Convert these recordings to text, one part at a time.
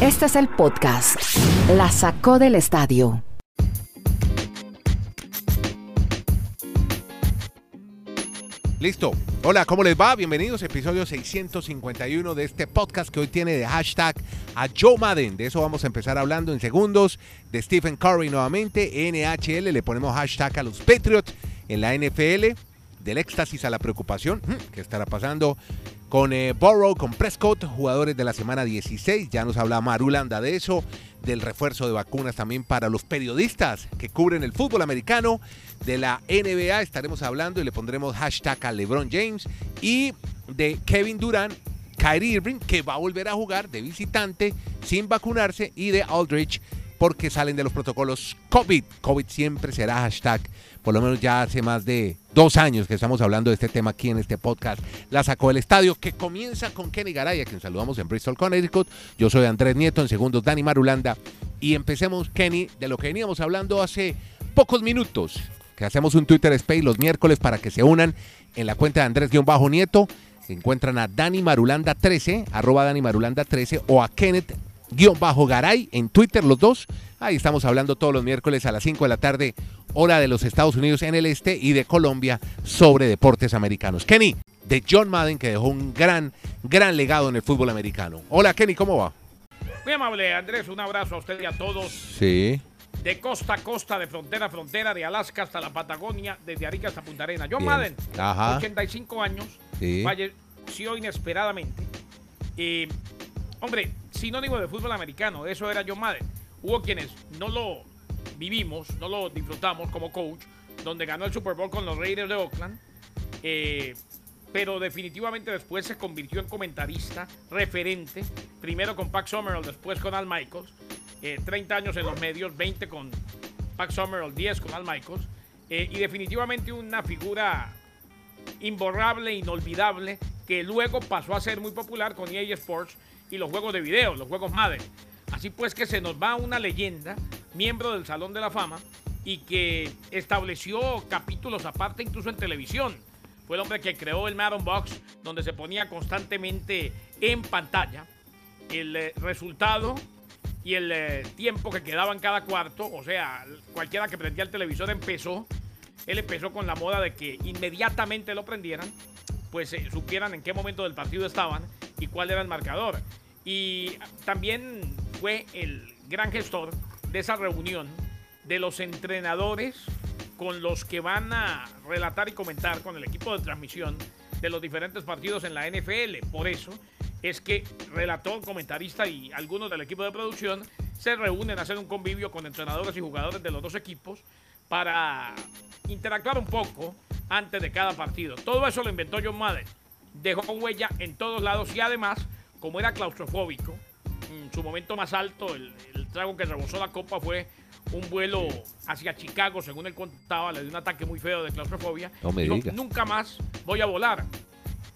Este es el podcast. La sacó del estadio. Listo. Hola, ¿cómo les va? Bienvenidos a episodio 651 de este podcast que hoy tiene de hashtag a Joe Madden. De eso vamos a empezar hablando en segundos. De Stephen Curry nuevamente. NHL le ponemos hashtag a los Patriots en la NFL. Del éxtasis a la preocupación. Hmm, ¿Qué estará pasando? Con eh, Burrow, con Prescott, jugadores de la semana 16. Ya nos habla Marulanda de eso del refuerzo de vacunas también para los periodistas que cubren el fútbol americano. De la NBA estaremos hablando y le pondremos hashtag a LeBron James. Y de Kevin Durant, Kyrie Irving, que va a volver a jugar de visitante sin vacunarse. Y de Aldrich, porque salen de los protocolos COVID. COVID siempre será hashtag. Por lo menos ya hace más de dos años que estamos hablando de este tema aquí en este podcast. La sacó el estadio, que comienza con Kenny Garay, a quien saludamos en Bristol, Connecticut. Yo soy Andrés Nieto, en segundos Dani Marulanda. Y empecemos, Kenny, de lo que veníamos hablando hace pocos minutos. Que hacemos un Twitter Space los miércoles para que se unan en la cuenta de Andrés-Nieto. Encuentran a Dani Marulanda 13, arroba Dani Marulanda 13, o a Kenneth Garay en Twitter, los dos. Ahí estamos hablando todos los miércoles a las 5 de la tarde, hora de los Estados Unidos en el este y de Colombia sobre deportes americanos. Kenny, de John Madden, que dejó un gran, gran legado en el fútbol americano. Hola Kenny, ¿cómo va? Muy amable, Andrés, un abrazo a usted y a todos. Sí. De costa a costa, de frontera a frontera, de Alaska hasta la Patagonia, desde Arica hasta Punta Arena. John Madden, Ajá. 85 años, sí. falleció inesperadamente. Y, hombre, sinónimo de fútbol americano, eso era John Madden. Hubo quienes no lo vivimos, no lo disfrutamos como coach, donde ganó el Super Bowl con los Raiders de Oakland, eh, pero definitivamente después se convirtió en comentarista, referente, primero con Pax Summerall, después con Al Michaels, 30 eh, años en los medios, 20 con Pax Summerall, 10 con Al Michaels, eh, y definitivamente una figura imborrable, inolvidable, que luego pasó a ser muy popular con EA Sports y los juegos de video, los juegos Madden. Así pues que se nos va una leyenda, miembro del Salón de la Fama, y que estableció capítulos aparte incluso en televisión. Fue el hombre que creó el Madden Box, donde se ponía constantemente en pantalla el eh, resultado y el eh, tiempo que quedaba en cada cuarto. O sea, cualquiera que prendía el televisor empezó. Él empezó con la moda de que inmediatamente lo prendieran, pues eh, supieran en qué momento del partido estaban y cuál era el marcador. Y también fue el gran gestor de esa reunión de los entrenadores con los que van a relatar y comentar con el equipo de transmisión de los diferentes partidos en la NFL. Por eso es que relator, comentarista y algunos del equipo de producción se reúnen a hacer un convivio con entrenadores y jugadores de los dos equipos para interactuar un poco antes de cada partido. Todo eso lo inventó John Madden. Dejó huella en todos lados y además como era claustrofóbico, en su momento más alto, el, trago que rebosó la copa fue un vuelo hacia Chicago, según él contaba, le dio un ataque muy feo de claustrofobia. No me diga. Nunca más voy a volar.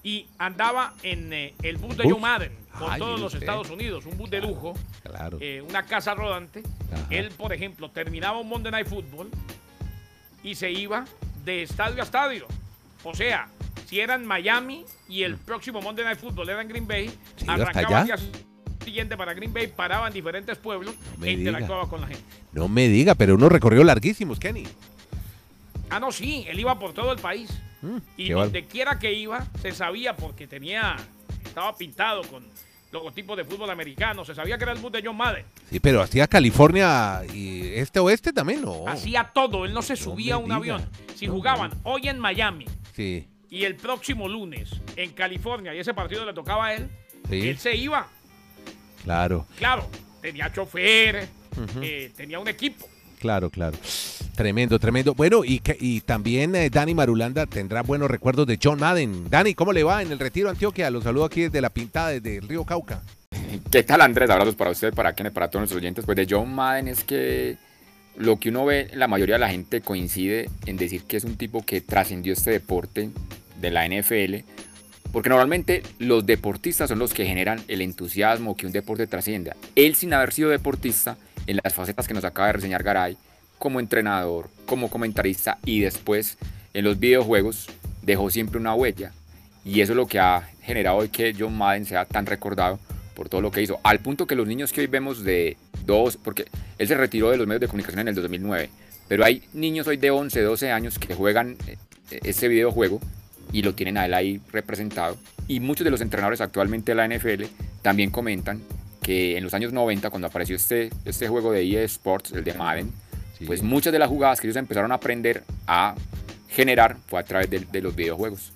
Y andaba en eh, el bus de Joe Madden por todos los Estados Unidos, un bus de lujo, claro. Eh, una casa rodante. Él, por ejemplo, terminaba un Monday Night Football y se iba de estadio a estadio. O sea, si era en Miami y el próximo Monday Night Football era en Green Bay, arrancaba el día siguiente para Green Bay, paraba en diferentes pueblos e interactuaba con la gente. No me diga, pero unos recorrió larguísimos, Kenny. Ah, no, sí, él iba por todo el país. Mm, y donde quiera que iba, se sabía porque tenía, estaba pintado con logotipos de fútbol americano, se sabía que era el bus de John Madden. Sí, pero hacía California y este oeste también, ¿no? Hacía todo, él no se subía a un avión. Si jugaban hoy en Miami, sí y el próximo lunes en California, y ese partido le tocaba a él, él se iba. Claro. Claro, tenía chofer, eh, tenía un equipo. Claro, claro. Tremendo, tremendo. Bueno, y, y también eh, Dani Marulanda tendrá buenos recuerdos de John Madden. Dani, ¿cómo le va en el Retiro Antioquia? Los saludo aquí desde la pintada, desde el río Cauca. ¿Qué tal, Andrés? Abrazos para usted, para quienes, para todos nuestros oyentes. Pues de John Madden es que lo que uno ve, la mayoría de la gente coincide en decir que es un tipo que trascendió este deporte de la NFL, porque normalmente los deportistas son los que generan el entusiasmo que un deporte trascienda. Él sin haber sido deportista, en las facetas que nos acaba de reseñar Garay, como entrenador, como comentarista y después en los videojuegos, dejó siempre una huella. Y eso es lo que ha generado hoy que John Madden sea tan recordado por todo lo que hizo. Al punto que los niños que hoy vemos de dos, porque él se retiró de los medios de comunicación en el 2009, pero hay niños hoy de 11, 12 años que juegan eh, ese videojuego y lo tienen a él ahí representado. Y muchos de los entrenadores actualmente de la NFL también comentan que en los años 90, cuando apareció este, este juego de EA Sports, el de Madden, pues muchas de las jugadas que ellos empezaron a aprender a generar fue a través de, los videojuegos.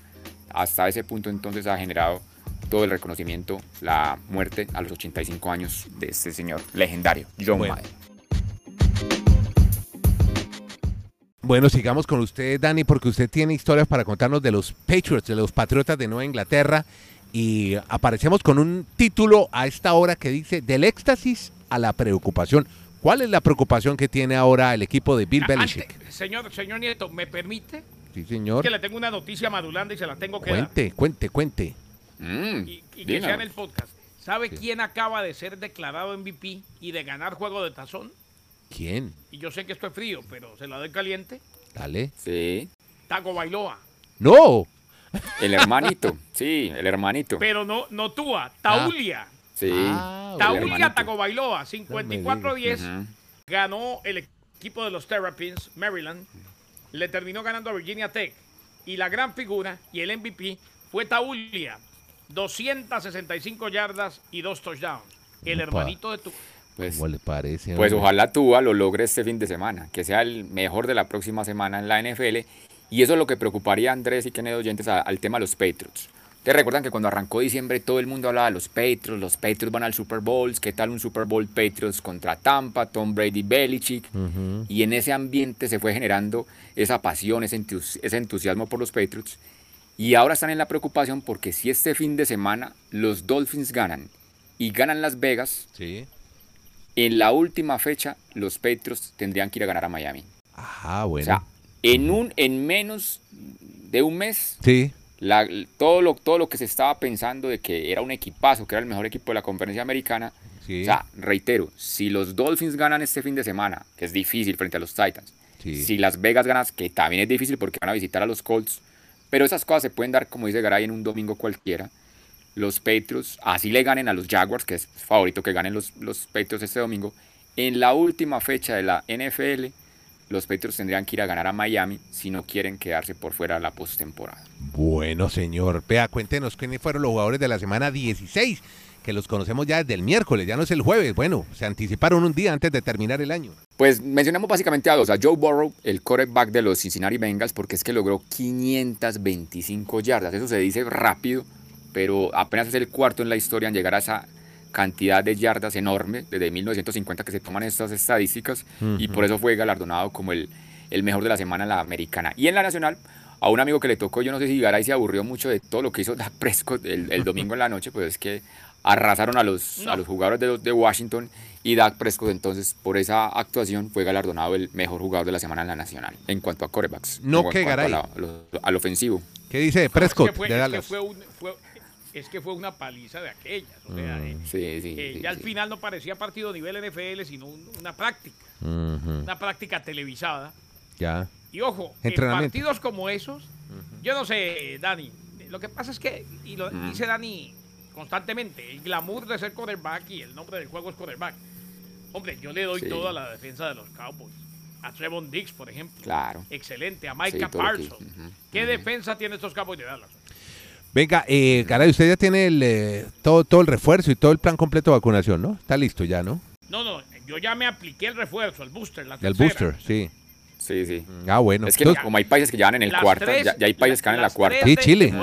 Hasta ese punto entonces ha generado todo el reconocimiento, la muerte a los 85 años de este señor legendario, John Madden. Bueno, sigamos con usted, Dani, porque usted tiene historias para contarnos de los Patriots, de los Patriotas de Nueva Inglaterra. Y aparecemos con un título a esta hora que dice Del éxtasis a la preocupación. ¿Cuál es la preocupación que tiene ahora el equipo de Bill Belichick? señor, señor Nieto, ¿me permite? Sí, señor. que le tengo una noticia madulanda y se la tengo que cuente, Cuente, cuente, mm, y, que sea en el podcast. ¿Sabe quién acaba de ser declarado MVP y de ganar juego de tazón? ¿Quién? Y yo sé que esto es frío, pero se la doy caliente. Dale. Sí. Tago Bailoa. ¡No! El hermanito, sí, el hermanito. Pero no, no Túa, Taulia. Sí. Ah, Taulia Tagovailoa, 54-10. Ganó el equipo de los Terrapins, Maryland. Le terminó ganando a Virginia Tech. Y la gran figura y el MVP fue Taulia. 265 yardas y dos touchdowns. El hermanito de tu. Pues, ¿Cómo le parece? Pues ojalá Tua lo logre este fin de semana, que sea el mejor de la próxima semana en la NFL. Y eso es lo que preocuparía a Andrés y Kennedy oyentes al tema de los Patriots. Ustedes recuerdan que cuando arrancó diciembre todo el mundo hablaba de los Patriots, los Patriots van al Super Bowl, ¿qué tal un Super Bowl Patriots contra Tampa, Tom Brady, Belichick? Y en ese ambiente se fue generando esa pasión, ese, entusiasmo por los Patriots. Y ahora están en la preocupación porque si este fin de semana los Dolphins ganan y ganan Las Vegas, sí. En la última fecha los Patriots tendrían que ir a ganar a Miami. Ajá, bueno. O sea, en, un, en menos de un mes, sí todo, lo, todo lo que se estaba pensando de que era un equipazo, que era el mejor equipo de la conferencia americana. O sea, reitero, si los Dolphins ganan este fin de semana, que es difícil frente a los Titans, si Las Vegas ganas, que también es difícil porque van a visitar a los Colts, pero esas cosas se pueden dar, como dice Garay, en un domingo cualquiera. Los Patriots, así le ganen a los Jaguars, que es favorito que ganen los, los Patriots este domingo, en la última fecha de la NFL, los Patriots tendrían que ir a ganar a Miami si no quieren quedarse por fuera de la postemporada. Bueno, señor. Vea, cuéntenos quiénes fueron los jugadores de la semana 16, que los conocemos ya desde el miércoles, ya no es el jueves. Bueno, se anticiparon un día antes de terminar el año. Pues mencionamos básicamente a dos, a Joe Burrow, el quarterback de los Cincinnati Bengals, porque es que logró 525 yardas. Eso se dice rápido, pero apenas es el cuarto en la historia en llegar a esa cantidad de yardas enorme desde 1950 que se toman estas estadísticas y por eso fue galardonado como el, el mejor de la semana en la americana. Y en la nacional, a un amigo que le tocó, yo no sé si Garay se aburrió mucho de todo lo que hizo Dak Prescott el, domingo en la noche, pues es que arrasaron a los, a los jugadores de, de, Washington y Dak Prescott entonces por esa actuación fue galardonado el mejor jugador de la semana en la nacional en cuanto a corebacks. No que Garay. al ofensivo. ¿Qué dice Prescott? es que fue una paliza de aquellas. O sea, mm. eh, ya al final no parecía partido a nivel NFL, sino una práctica. Una práctica televisada. Ya. Y ojo, en partidos como esos, yo no sé, Dani, lo que pasa es que, y lo dice Dani constantemente, el glamour de ser quarterback y el nombre del juego es quarterback. Hombre, yo le doy toda la defensa de los Cowboys. A Trevon Dix, por ejemplo. Claro. Excelente. A Micah Parsons. ¿Qué defensa tiene estos Cowboys de Dallas? Venga, eh, caray, usted ya tiene el, eh, todo, todo el refuerzo y todo el plan completo de vacunación, ¿no? Está listo ya, ¿no? No, no, yo ya me apliqué el refuerzo, el booster, la El booster, sí. Sí, sí. Ah, bueno. Es que como hay países que ya van en el cuarto, ya, hay países que van en la cuarta. Sí, Chile.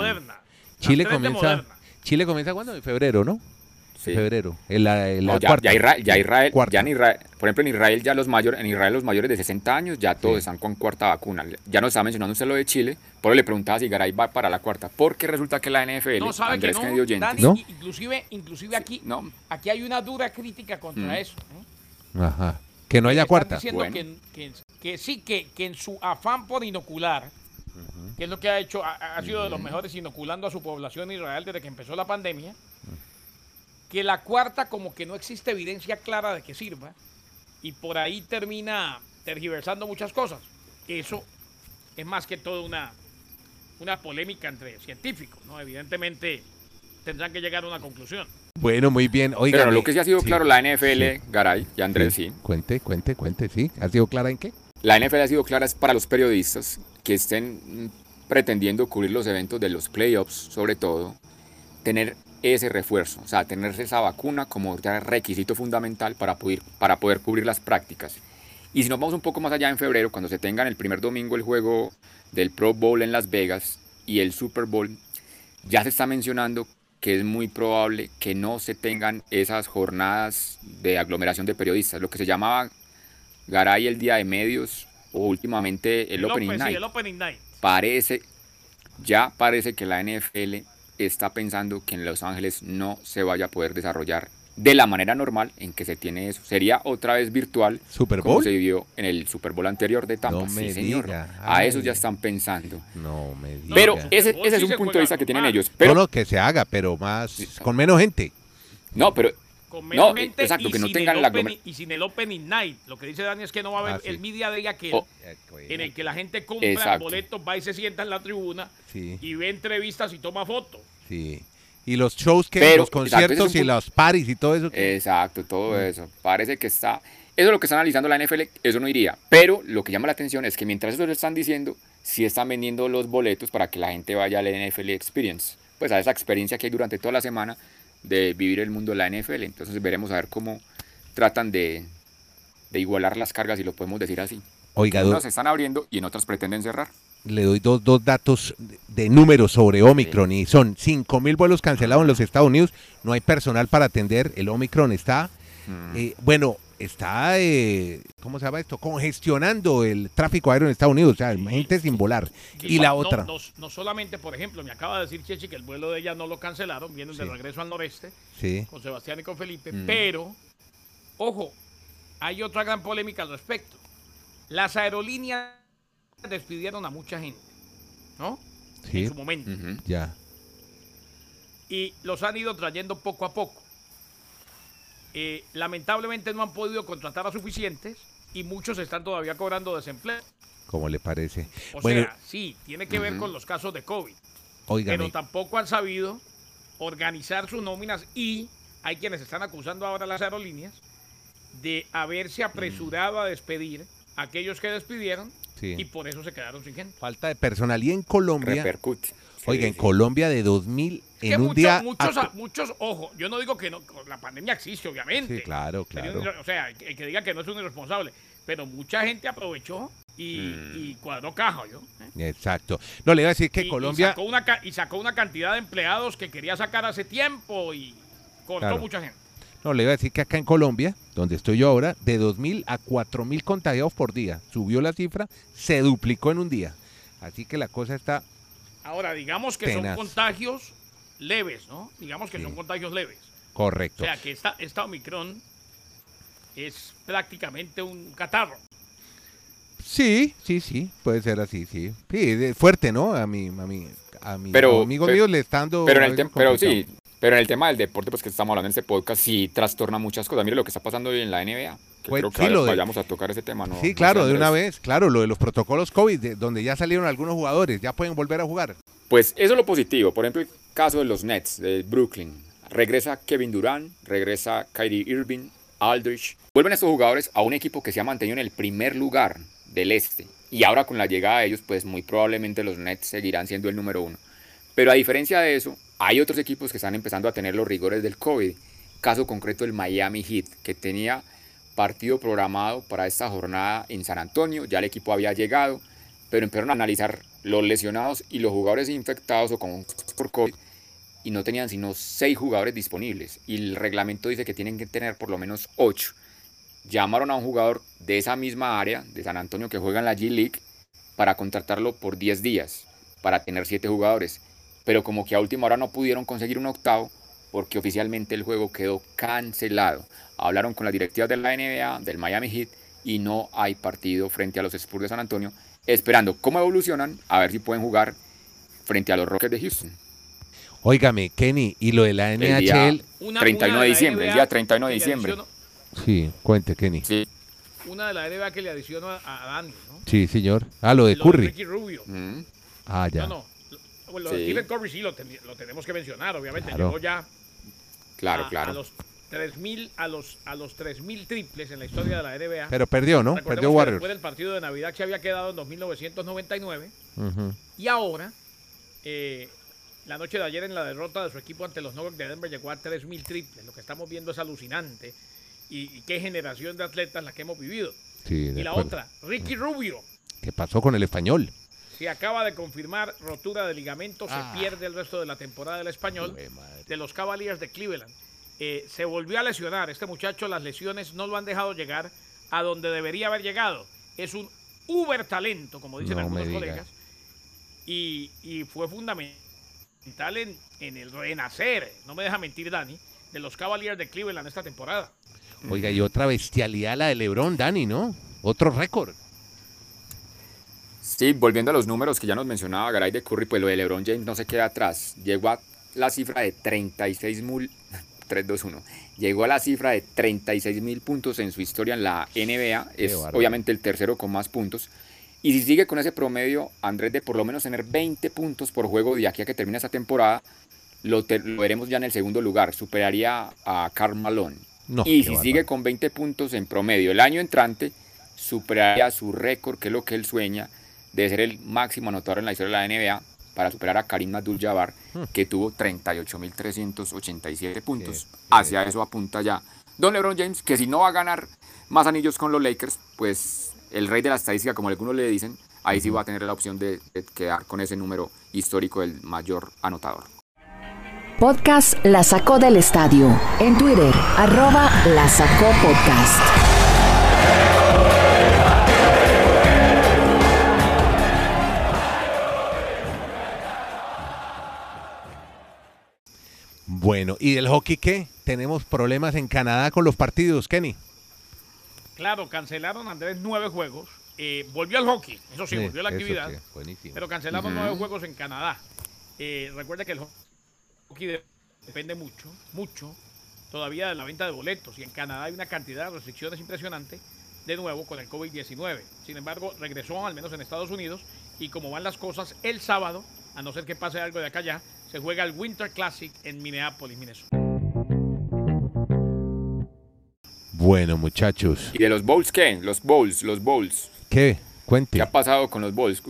Chile comienza, Chile comienza cuándo? En febrero, ¿no? Febrero. En la, ya, ya, Israel, ya, Israel, ya en Israel, por ejemplo, en Israel ya los mayores, en Israel los mayores de 60 años ya todos están con cuarta vacuna. Ya nos estaba mencionando usted lo de Chile, por eso le preguntaba si Garay va para la cuarta, porque resulta que la NFL, no, sabe Andrés que no, Dani, ¿No? inclusive, inclusive aquí, no. aquí hay una dura crítica contra mm. eso. ¿eh? Ajá. Que no haya cuarta. Diciendo que, que, sí, que, que en su afán por inocular, que es lo que ha hecho, ha, sido de los mejores inoculando a su población Israel desde que empezó la pandemia, que la cuarta como que no existe evidencia clara de que sirva y por ahí termina tergiversando muchas cosas. Eso es más que todo una, una polémica entre científicos, ¿no? Evidentemente tendrán que llegar a una conclusión. Bueno, muy bien. Oiga, Pero lo que sí ha sido claro, la NFL, Garay y Andrés, sí. Cuente, cuente, cuente, sí. ¿Ha sido clara en qué? La NFL ha sido clara es para los periodistas que estén pretendiendo cubrir los eventos de los playoffs, sobre todo, tener ese refuerzo, o sea, tener esa vacuna como requisito fundamental para poder, para poder cubrir las prácticas. Y si nos vamos un poco más allá en febrero, cuando se tengan el primer domingo el juego del Pro Bowl en Las Vegas y el Super Bowl, ya se está mencionando que es muy probable que no se tengan esas jornadas de aglomeración de periodistas, lo que se llamaba Garay el día de medios o últimamente el, opening, night. el opening Night. Parece, ya parece que la NFL está pensando que en Los Ángeles no se vaya a poder desarrollar de la manera normal en que se tiene eso. Sería otra vez virtual, ¿Super Bowl? como se vivió en el Super Bowl anterior de Tampa. sí, señor. A eso ya están pensando. No me diga. Pero ese, ese es un punto de vista que tienen ellos. Pero, no, que se haga, pero más con menos gente. No, pero no, exacto, que no tengan la Y sin el opening night. Lo que dice Dani es que no va a haber ah, el media day aquel oh. en el que la gente compra boletos, va y se sienta en la tribuna y ve entrevistas y toma fotos. Sí. Y los shows que los conciertos y los paris y todo eso. Exacto, todo mm. eso. Parece que está. Eso es lo que está analizando la NFL, eso no iría. Pero lo que llama la atención es que mientras eso lo están diciendo, sí están vendiendo los boletos para que la gente vaya al NFL Experience. Pues a esa experiencia que hay durante toda la semana de vivir el mundo de la NFL. Entonces veremos a ver cómo tratan de, igualar las cargas, si lo podemos decir así. Oiga, en unas se están abriendo y en otras pretenden cerrar. Le doy dos, dos datos de números sobre Omicron y son 5 mil vuelos cancelados en los Estados Unidos, no hay personal para atender, el Omicron está, mm. eh, bueno, está, eh, ¿cómo se llama esto? Congestionando el tráfico aéreo en Estados Unidos, o sea, gente sin volar. Y, la otra. No, solamente, por ejemplo, me acaba de decir Chechi que el vuelo de ella no lo cancelaron, vienen de regreso al noreste, con Sebastián y con Felipe, mm. pero, ojo, hay otra gran polémica al respecto. Las aerolíneas despidieron a mucha gente, ¿no? Sí. En su momento. Ya. Y los han ido trayendo poco a poco. Eh, lamentablemente no han podido contratar a suficientes y muchos están todavía cobrando desempleo. ¿Cómo le parece? O sea, sí, tiene que ver con los casos de COVID. Pero tampoco han sabido organizar sus nóminas y hay quienes están acusando ahora a las aerolíneas de haberse apresurado a despedir a aquellos que despidieron y por eso se quedaron sin gente. Falta de personalidad en Colombia. Repercute. Oiga, en Colombia de 2000 en un día. Muchos, muchos, ojo, yo no digo que no, la pandemia existe, obviamente. Sí, claro, claro. O sea, el que diga que no es un irresponsable, pero mucha gente aprovechó y, mm. cuadró caja, ¿yo? ¿eh? Exacto. No, le iba a decir que Colombia. Y sacó, una, y sacó una cantidad de empleados que quería sacar hace tiempo y cortó mucha gente. No, le iba a decir que acá en Colombia, donde estoy yo ahora, de 2.000 a 4.000 contagiados por día. Subió la cifra, se duplicó en un día. Así que la cosa está Ahora, digamos que son contagios leves, ¿no? Digamos que son contagios leves. Correcto. O sea, que esta, esta Omicron es prácticamente un catarro. Sí, sí, sí, puede ser así, sí. Sí, fuerte, ¿no? A mi, a mi, a mi pero, amigo mío le está dando... Pero, en el pero sí, pero en el tema del deporte, pues que estamos hablando en este podcast, sí trastorna muchas cosas. Mire lo que está pasando hoy en la NBA. Pues, creo que vayamos a tocar ese tema, ¿no? Sí, claro, de una vez, claro, lo de los protocolos COVID, donde ya salieron algunos jugadores, ya pueden volver a jugar. Pues eso es lo positivo. Por ejemplo, el caso de los Nets de Brooklyn. Regresa Kevin Durant, regresa Kyrie Irving, Aldrich. Vuelven estos jugadores a un equipo que se ha mantenido en el primer lugar del este. Y ahora con la llegada de ellos, pues muy probablemente los Nets seguirán siendo el número uno. Pero a diferencia de eso, hay otros equipos que están empezando a tener los rigores del COVID. Caso concreto el Miami Heat, que tenía partido programado para esta jornada en San Antonio. Ya el equipo había llegado, pero empezaron a analizar los lesionados y los jugadores infectados o con por COVID y no tenían sino seis jugadores disponibles. Y el reglamento dice que tienen que tener por lo menos ocho. Llamaron a un jugador de esa misma área, de San Antonio, que juega en la G League, para contratarlo por 10 días, para tener siete jugadores pero como que a última hora no pudieron conseguir un octavo porque oficialmente el juego quedó cancelado. Hablaron con las directivas de la NBA, del Miami Heat, y no hay partido frente a los Spurs de San Antonio, esperando cómo evolucionan, a ver si pueden jugar frente a los Rockets de Houston. Óigame, Kenny, y lo de la NHL. El 31 de diciembre, el día 31 de diciembre. Sí, cuente, Kenny. Sí. Una de la NBA que le adicionó a Dani, ¿no? Sí, señor. Ah, lo de Curry. Ricky Rubio. Mm. Ah, ya. No, no, bueno, lo de Stephen Curry sí lo, tenemos que mencionar, obviamente. Llegó ya claro, claro. a los 3000 a los a los 3000 triples en la historia de la NBA. Pero perdió, ¿no? Perdió Warriors. Después del partido de Navidad que había quedado en 2999 y ahora eh, la noche de ayer en la derrota de su equipo ante los Nuggets de Denver llegó a 3000 triples. Lo que estamos viendo es alucinante y, qué generación de atletas la que hemos vivido. y la otra, Ricky Rubio. ¿Qué pasó con el español? Se acaba de confirmar rotura de ligamento, se ah. pierde el resto de la temporada del español de los Cavaliers de Cleveland. Eh, se volvió a lesionar. Este muchacho, las lesiones no lo han dejado llegar a donde debería haber llegado. Es un uber talento, como dicen algunos colegas, y, fue fundamental en, en, el renacer, no me deja mentir Dani, de los Cavaliers de Cleveland esta temporada. Oiga, y otra bestialidad la de LeBron, Dani, ¿no? Otro récord. Sí, volviendo a los números que ya nos mencionaba Garay de Curry, pues lo de LeBron James no se queda atrás. Llegó a la cifra de 36 mil 3-2-1. Llegó a la cifra de 36 mil puntos en su historia en la NBA. es obviamente el tercero con más puntos. Y si sigue con ese promedio, Andrés, de por lo menos tener 20 puntos por juego de aquí a que termine esa temporada, lo, veremos ya en el segundo lugar. Superaría a Karl Malone. y si sigue con 20 puntos en promedio el año entrante, superaría su récord, que es lo que él sueña, de ser el máximo anotador en la historia de la NBA para superar a Karim Abdul-Jabbar, hmm. que tuvo 38.387 puntos. Hacia eso apunta ya Don LeBron James, que si no va a ganar más anillos con los Lakers, pues el rey de la estadística, como algunos le dicen, ahí sí va a tener la opción de, de quedar con ese número histórico del mayor anotador. Podcast La Sacó del Estadio. En Twitter, arroba La Sacó Podcast. Bueno, ¿y del hockey qué? Tenemos problemas en Canadá con los partidos, Kenny. Claro, cancelaron Andrés nueve juegos. Eh, volvió al hockey, eso sí, volvió a la actividad. pero cancelaron nueve juegos en Canadá. Eh, recuerda que el hockey depende mucho, mucho, todavía de la venta de boletos. Y en Canadá hay una cantidad de restricciones impresionantes, de nuevo con el COVID-19. Sin embargo, regresó al menos en Estados Unidos. Y como van las cosas, el sábado, a no ser que pase algo de acá allá, se juega el Winter Classic en Minneapolis, Minnesota. Bueno, muchachos. ¿Y de los bowls qué? Los bowls, los bowls. ¿Qué? Cuente. ¿Qué ha pasado con los bowls?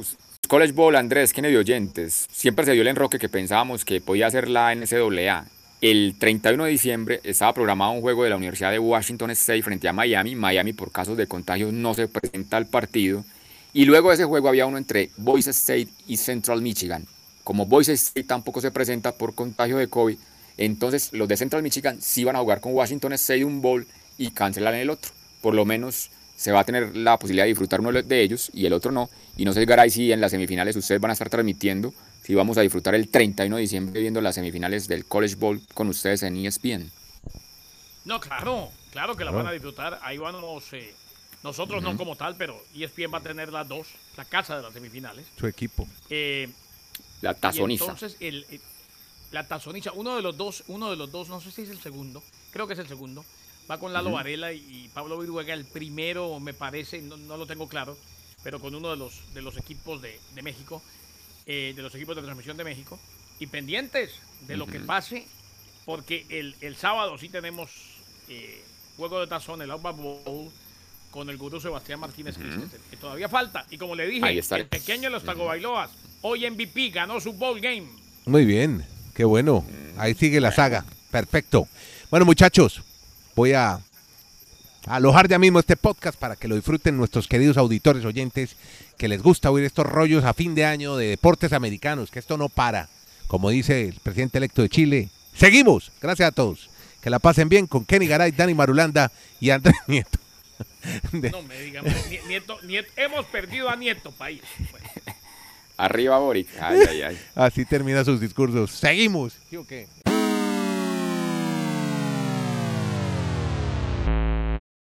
College Bowl, Andrés, ¿quién de oyentes? Siempre se dio el enroque que pensábamos que podía ser la NCAA. El 31 de diciembre estaba programado un juego de la Universidad de Washington State frente a Miami. Miami, por casos de contagios, no se presenta al partido. Y luego de ese juego había uno entre Boise State y Central Michigan. Como Boise State tampoco se presenta por contagio de COVID, entonces los de Central Michigan sí van a jugar con Washington State un bowl y cancelan el otro. Por lo menos se va a tener la posibilidad de disfrutar uno de ellos y el otro no. Y no sé, Garay, si en las semifinales ustedes van a estar transmitiendo, si vamos a disfrutar el 31 de diciembre viendo las semifinales del College Bowl con ustedes en ESPN. No, claro, claro que la van a disfrutar. Ahí vamos, eh, nosotros no como tal, pero ESPN va a tener las dos, la casa de las semifinales. Su equipo. Eh, la tazoniza. entonces, el, la tazoniza, uno de los dos, uno de los dos, no sé si es el segundo, creo que es el segundo, va con Lalo Varela y, Pablo Viruega, el primero me parece, no, lo tengo claro, pero con uno de los, de los equipos de, México, eh, de los equipos de transmisión de México, y pendientes de lo que pase, porque el, sábado sí tenemos eh, juego de tazón, el Outback Bowl, con el gurú Sebastián Martínez, que todavía falta. Y como le dije, el pequeño de los Tago Bailoas, hoy MVP, ganó su bowl game. Muy bien, qué bueno. Ahí sigue la saga. Perfecto. Bueno, muchachos, voy a alojar ya mismo este podcast para que lo disfruten nuestros queridos auditores oyentes que les gusta oír estos rollos a fin de año de deportes americanos, que esto no para. Como dice el presidente electo de Chile, seguimos. Gracias a todos. Que la pasen bien con Kenny Garay, Dani Marulanda y Andrés Nieto. No me digan, nieto, nieto, hemos perdido a Nieto, país. Arriba, Boric. Ay, ay, ay. Así termina sus discursos. Seguimos. ¿Sí o qué?